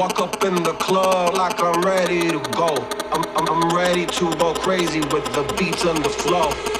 Walk up in the club like I'm ready to go. I'm, I'm, I'm ready to go crazy with the beats and the flow.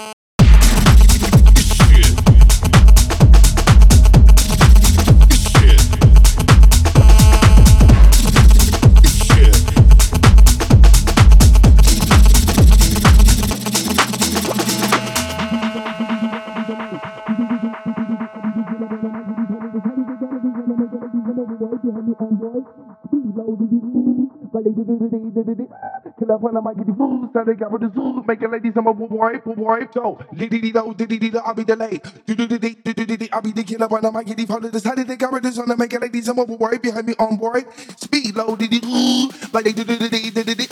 when I might get the food, so they got with the zoo, make it ladies, I'm a wipe, wipe, so, diddy do, diddy diddy I'll be delayed, do do diddy diddy diddy I'll be the killer when I might get the phone, decided they got with the sun, make it ladies, I'm a wipe, behind me on board, speed low, diddy ooh, like they do do diddy diddy diddy,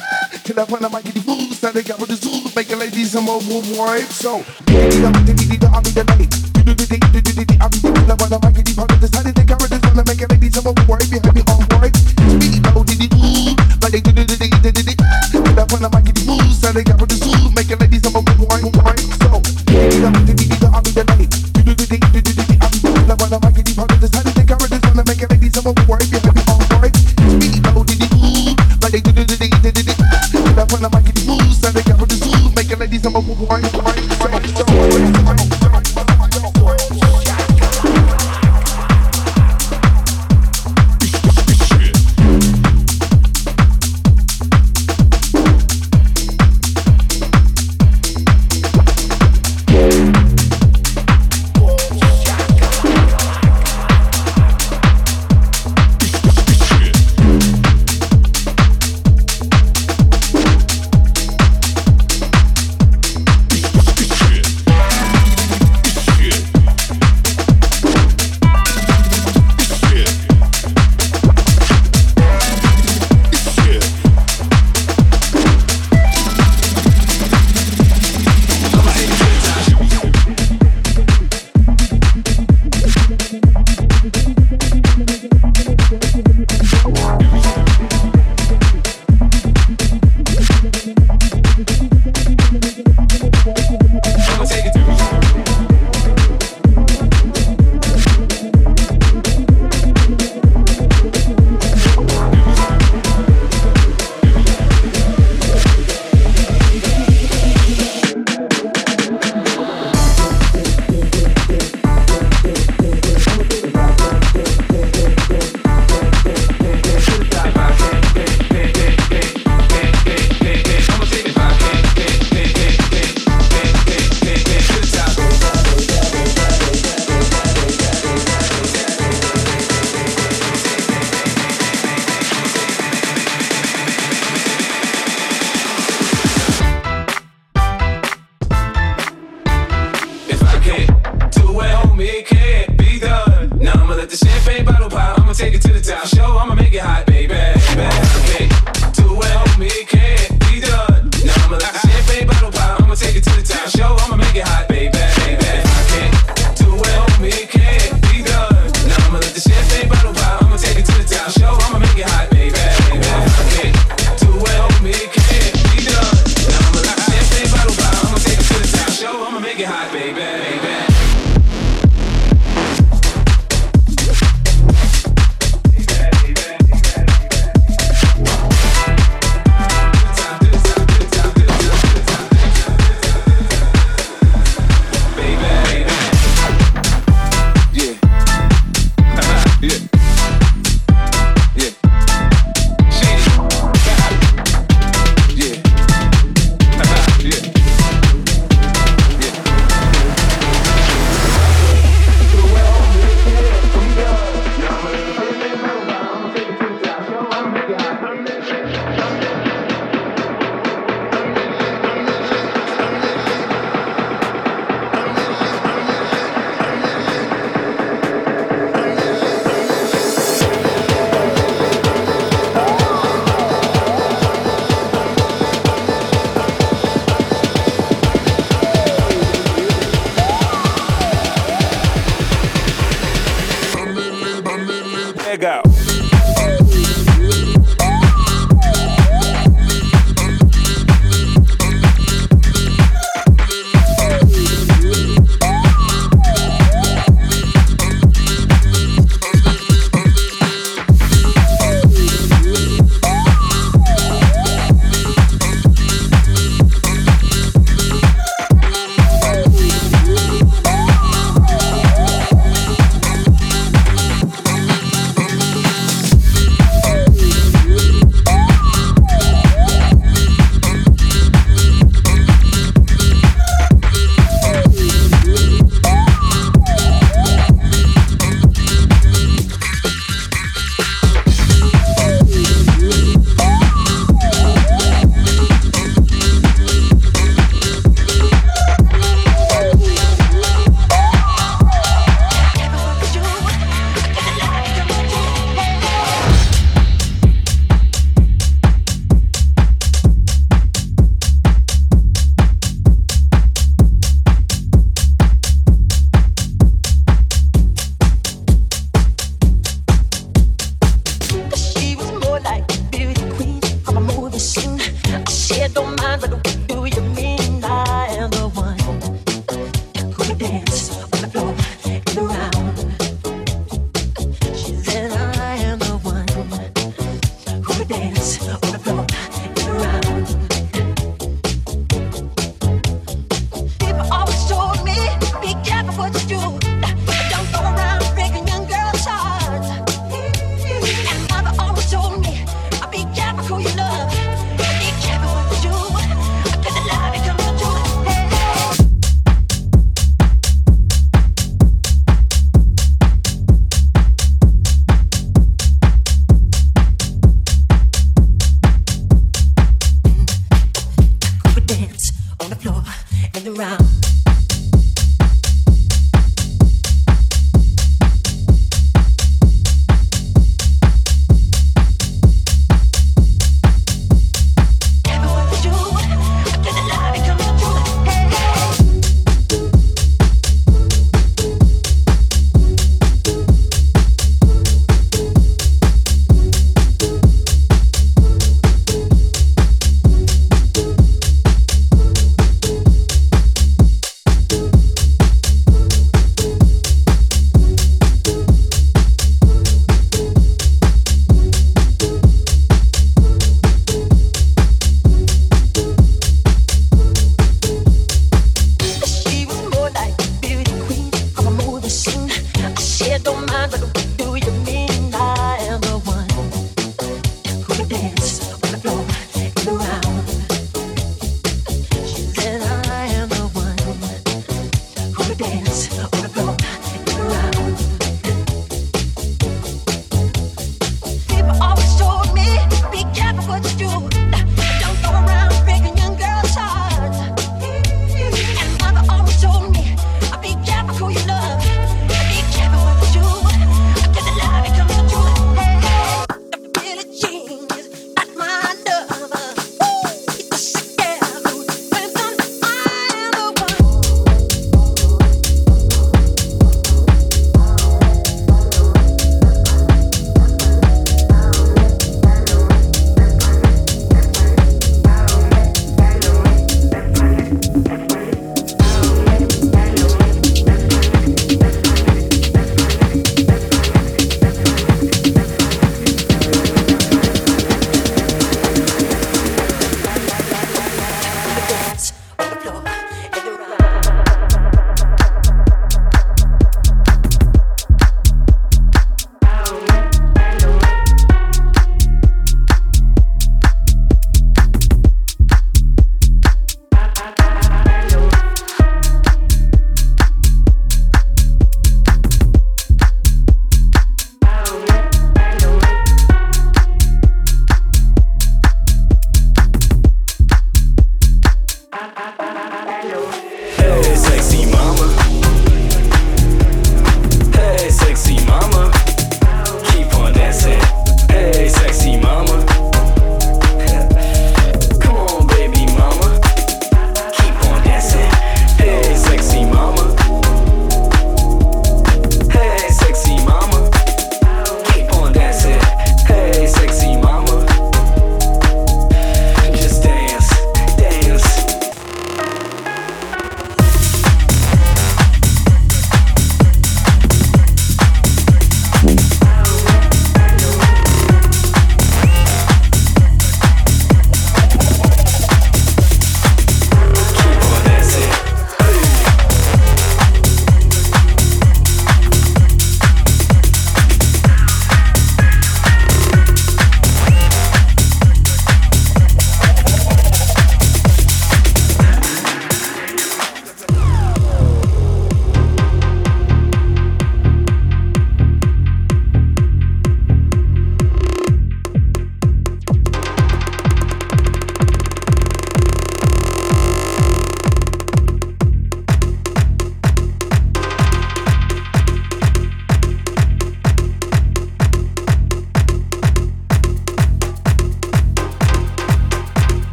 when I might get the food, so they got with the zoo, make it ladies, I'm a wipe, so, diddy diddy diddy I'll be delayed, do do diddy diddy diddy I'll be the killer when I might get the phone, decided they got with the sun, make it ladies, I'm a wipe, behind me on board, speed when I might get the food, so they got with the make it ladies, I'm a wipe, wipe, so, diddy diddy diddy I'll be delayed, do do diddy diddy diddy I'll be the killer when I might get the phone, decided they got with the sun, make it ladies, I'm a wipe, behind me on board, speed low, diddy ooh, like they do do diddy diddy diddy, killer when I might get the food, so they got with the make it ladies, I'm a wipe,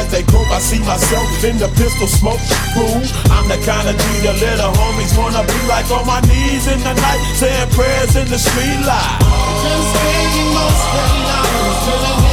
As they croak, I see myself in the pistol smoke. Boom, I'm the kind of the little homies wanna be like on my knees in the night, saying prayers in the street light. Spending most of the night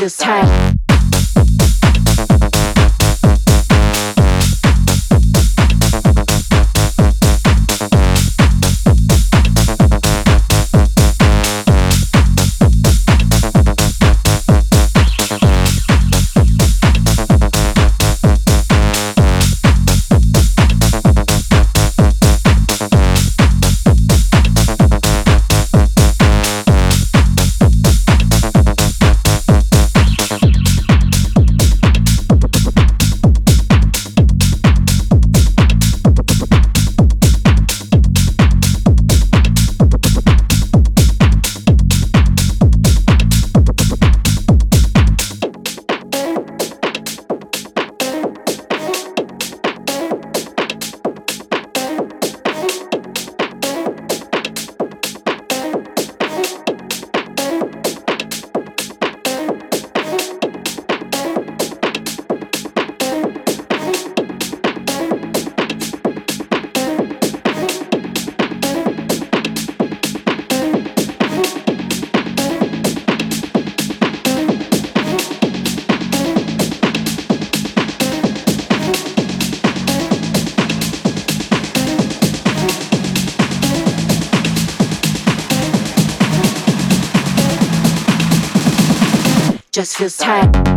feels tight. Feels tight.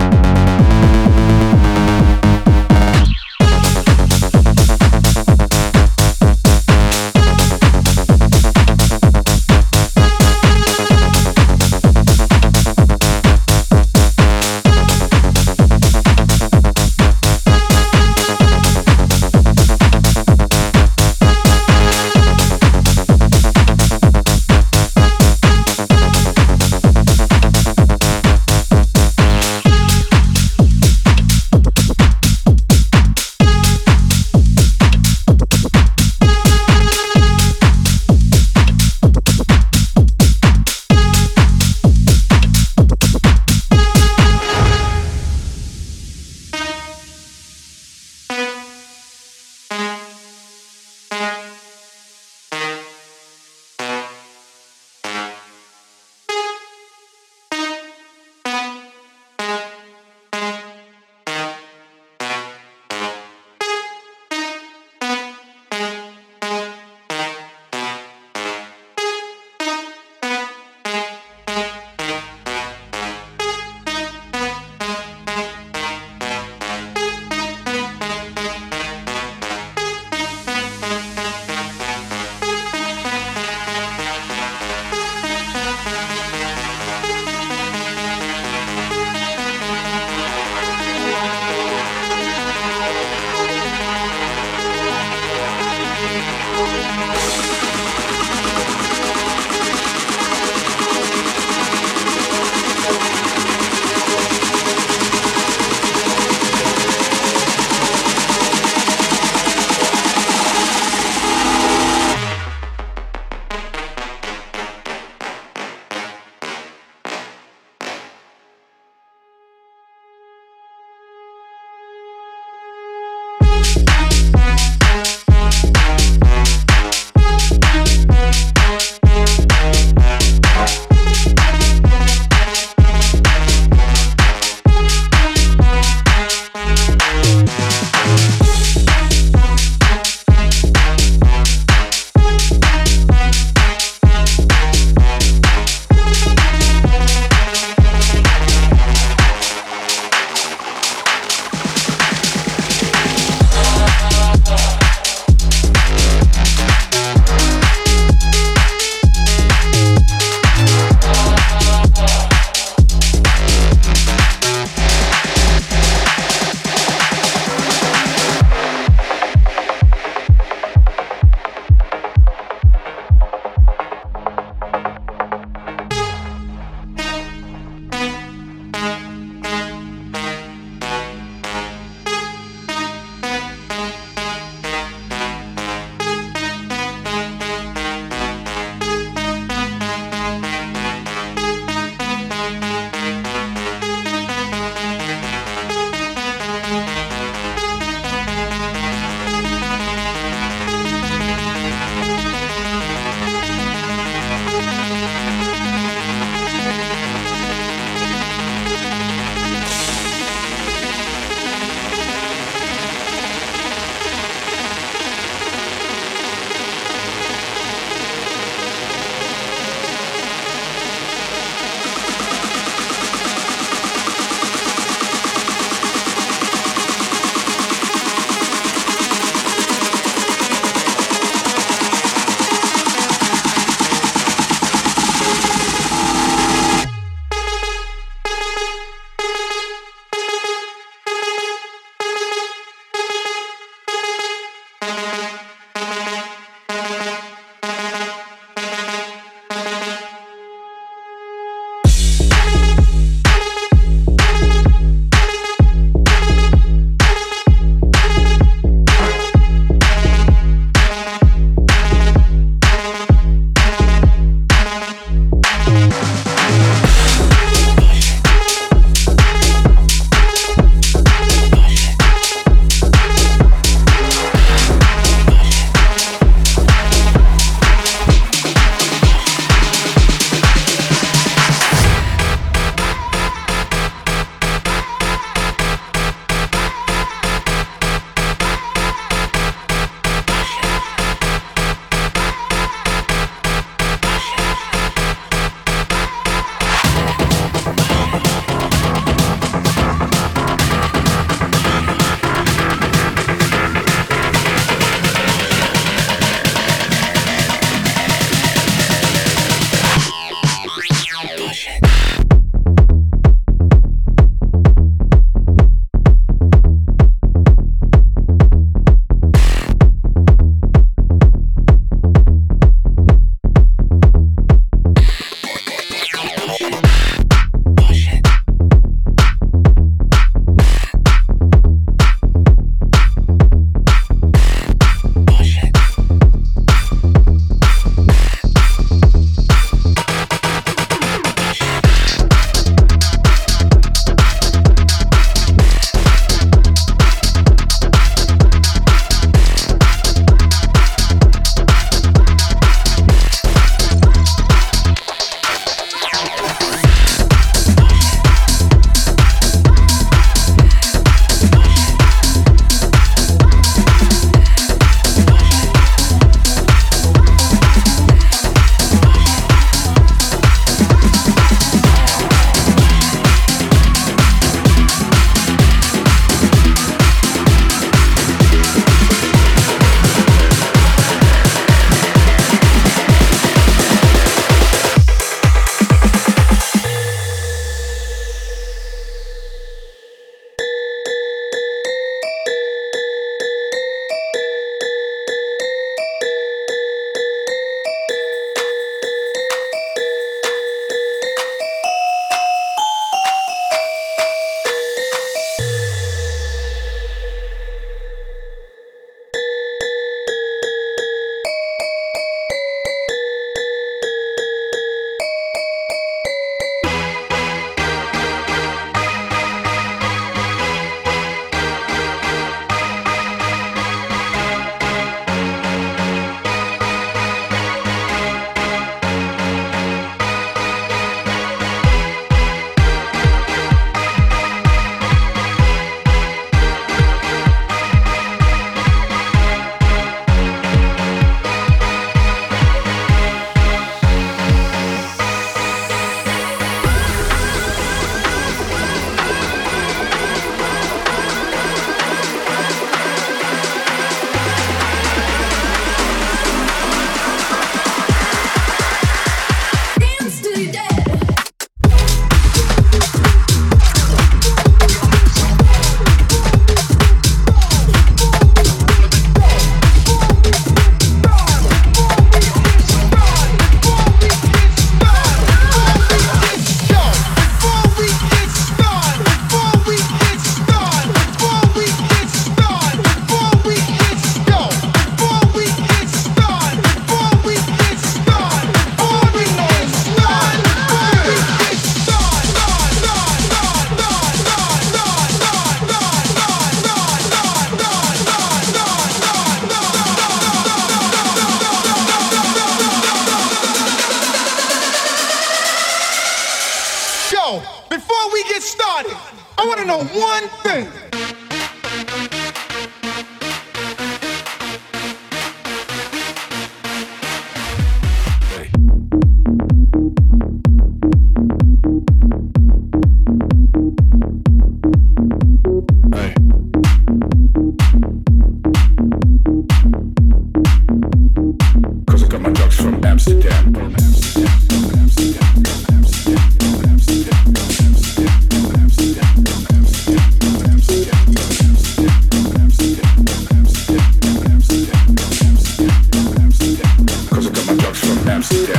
Don't know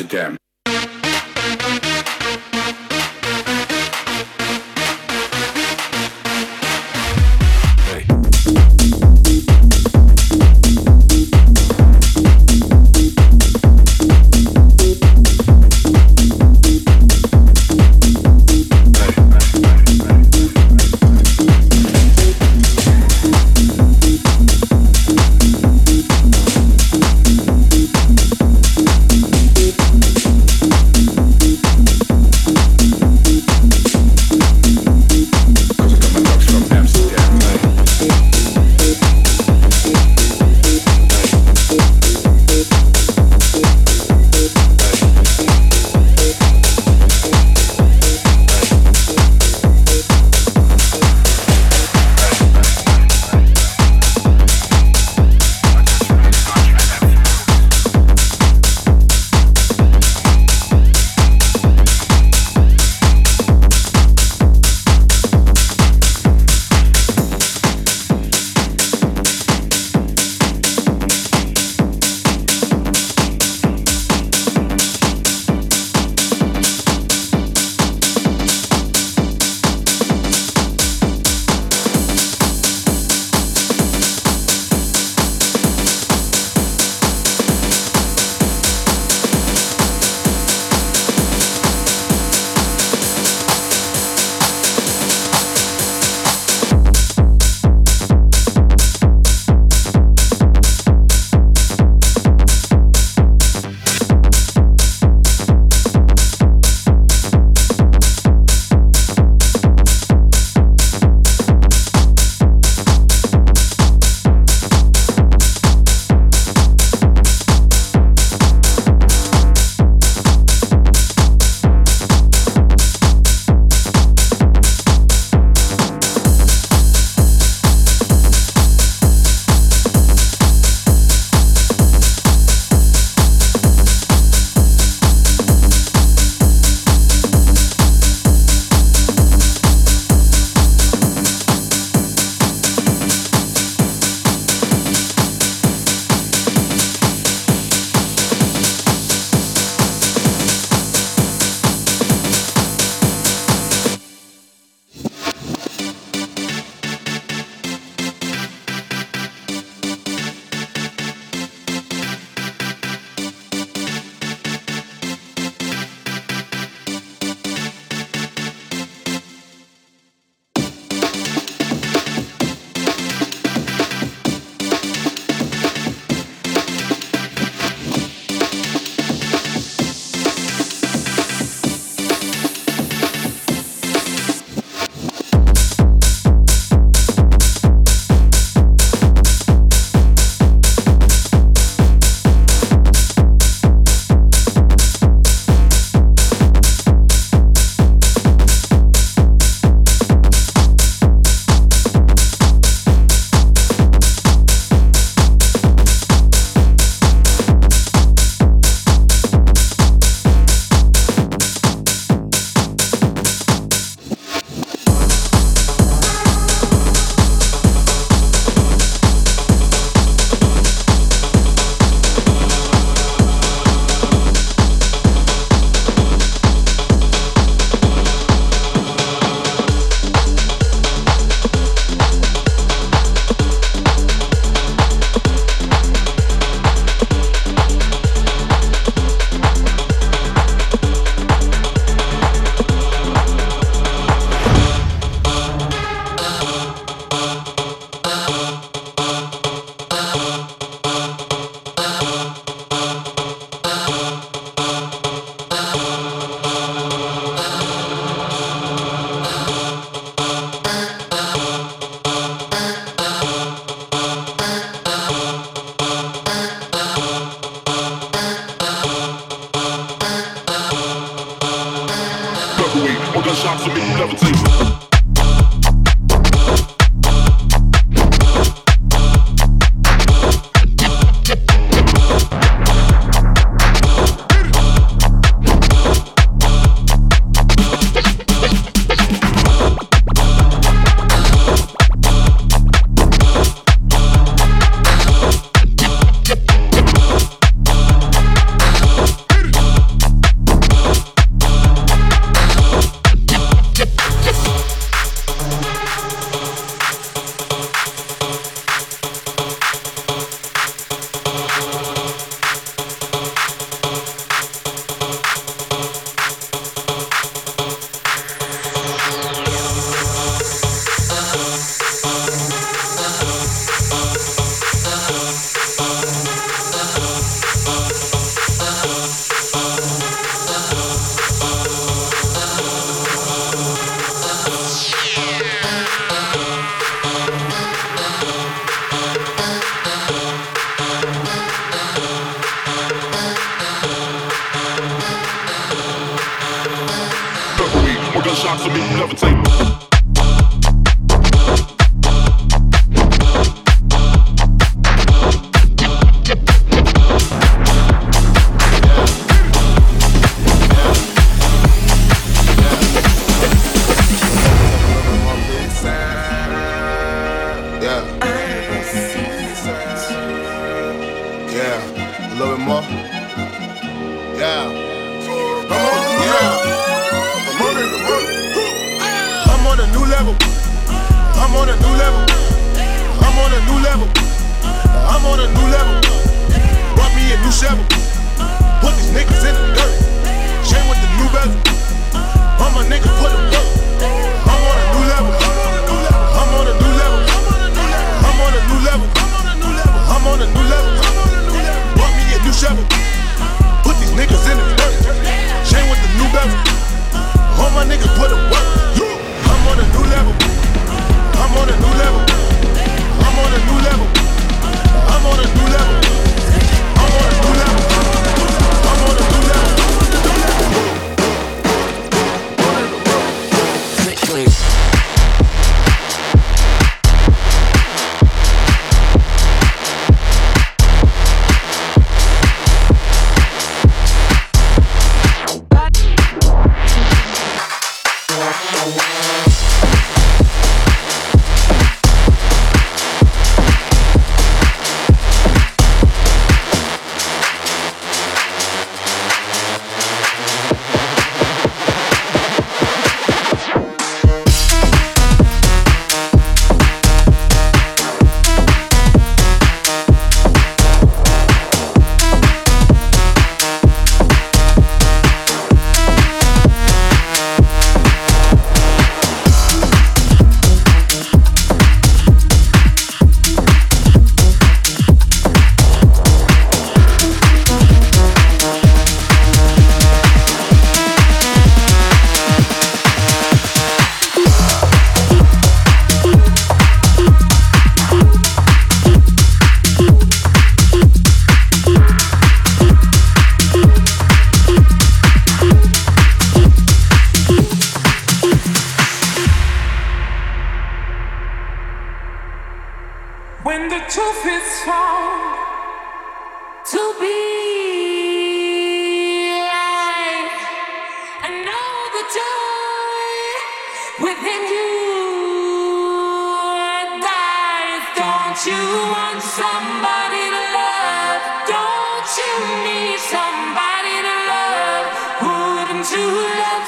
Amsterdam.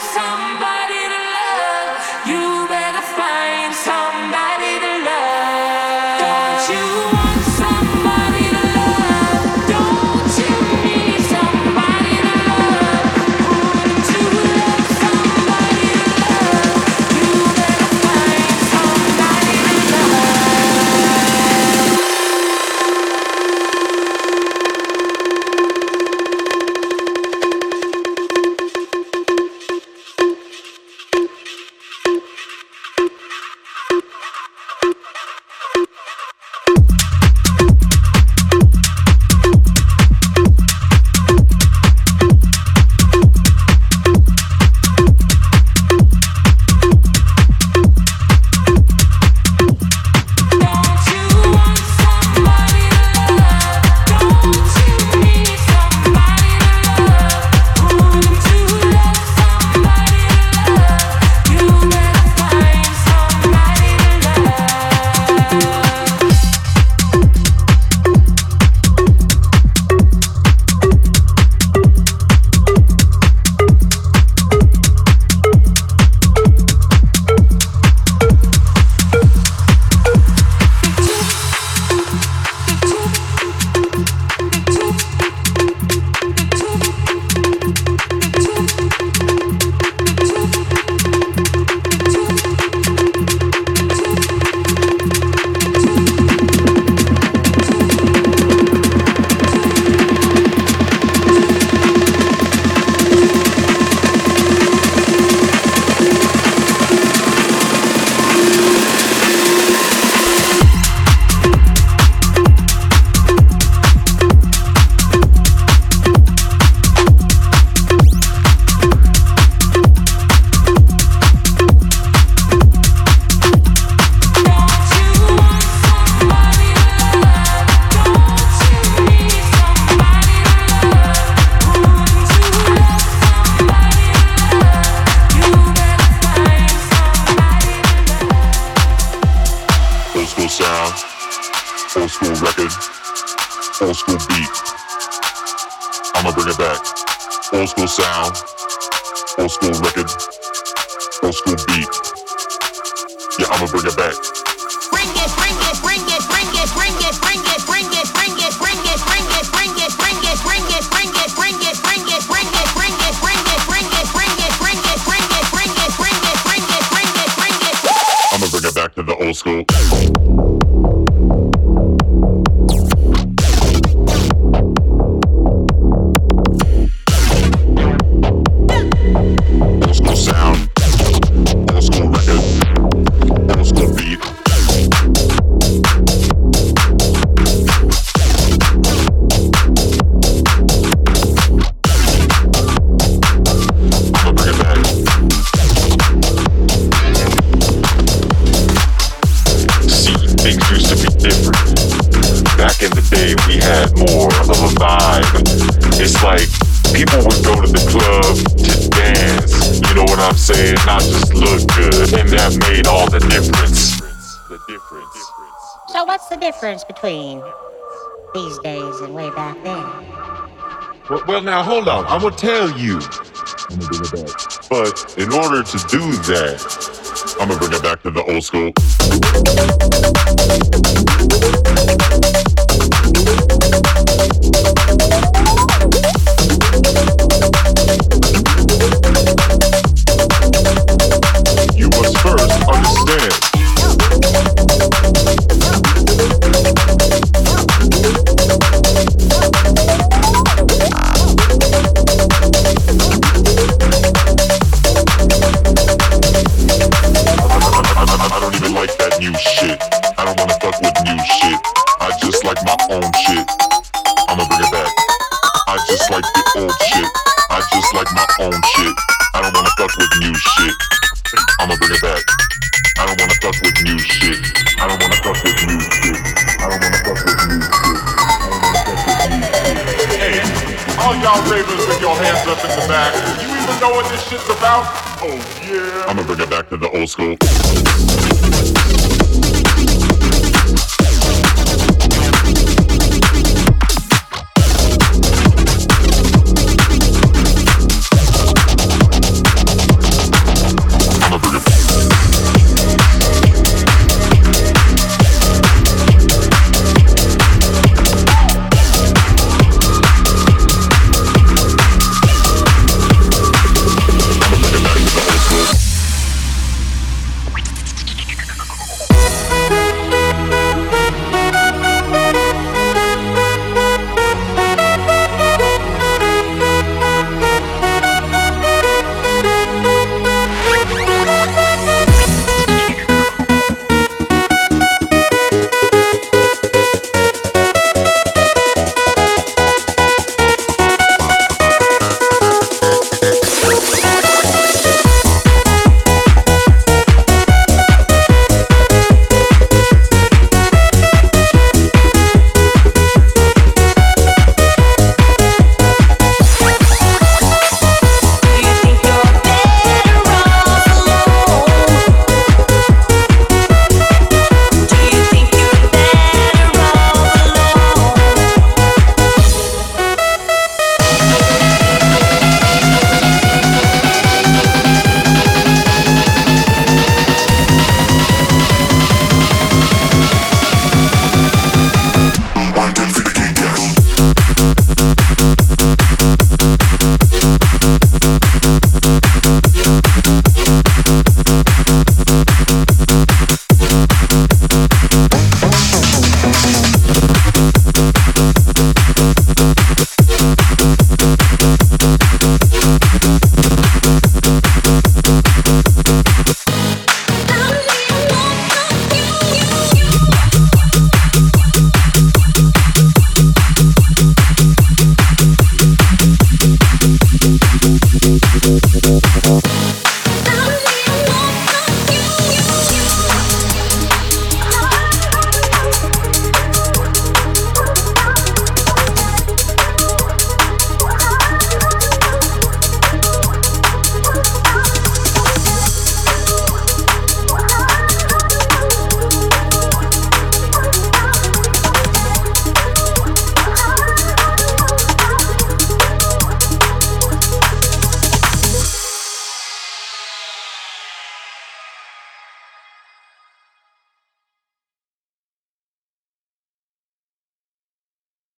somebody? hold on. I'm gonna tell you. I'm gonna it back. But in order to do that, I'm gonna bring it back to the old school. shit's about. Oh yeah. I'm gonna bring it back to the old school.